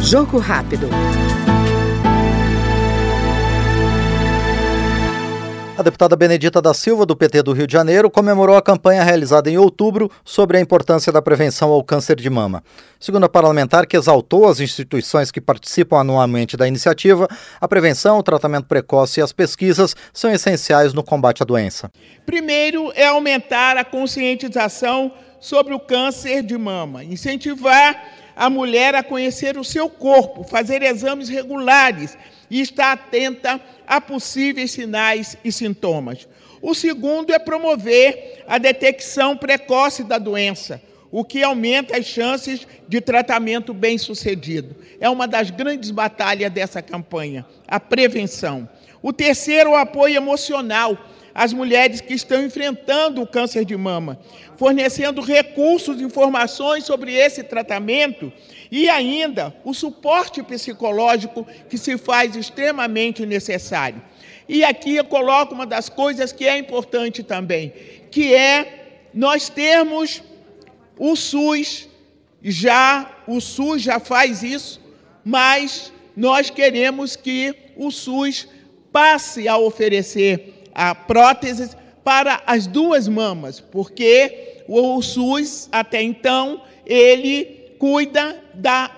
Jogo rápido. A deputada Benedita da Silva, do PT do Rio de Janeiro, comemorou a campanha realizada em outubro sobre a importância da prevenção ao câncer de mama. Segundo a parlamentar, que exaltou as instituições que participam anualmente da iniciativa, a prevenção, o tratamento precoce e as pesquisas são essenciais no combate à doença. Primeiro é aumentar a conscientização sobre o câncer de mama, incentivar a mulher a conhecer o seu corpo, fazer exames regulares e estar atenta a possíveis sinais e sintomas. O segundo é promover a detecção precoce da doença, o que aumenta as chances de tratamento bem-sucedido. É uma das grandes batalhas dessa campanha, a prevenção. O terceiro, o apoio emocional às mulheres que estão enfrentando o câncer de mama, fornecendo recursos, informações sobre esse tratamento e ainda o suporte psicológico que se faz extremamente necessário. E aqui eu coloco uma das coisas que é importante também, que é nós termos o SUS já o SUS já faz isso, mas nós queremos que o SUS passe a oferecer a próteses para as duas mamas, porque o SUS, até então, ele cuida da,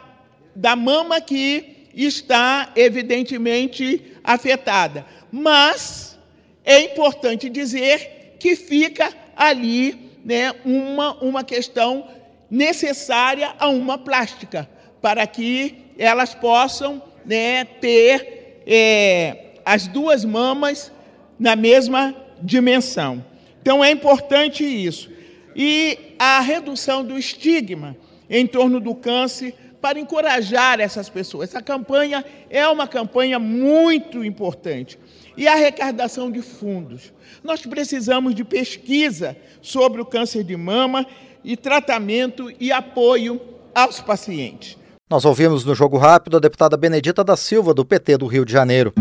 da mama que está evidentemente afetada. Mas é importante dizer que fica ali né, uma, uma questão necessária a uma plástica, para que elas possam né, ter é, as duas mamas na mesma dimensão. Então é importante isso. E a redução do estigma em torno do câncer para encorajar essas pessoas. Essa campanha é uma campanha muito importante. E a arrecadação de fundos. Nós precisamos de pesquisa sobre o câncer de mama e tratamento e apoio aos pacientes. Nós ouvimos no Jogo Rápido a deputada Benedita da Silva, do PT do Rio de Janeiro.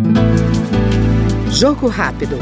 Jogo rápido.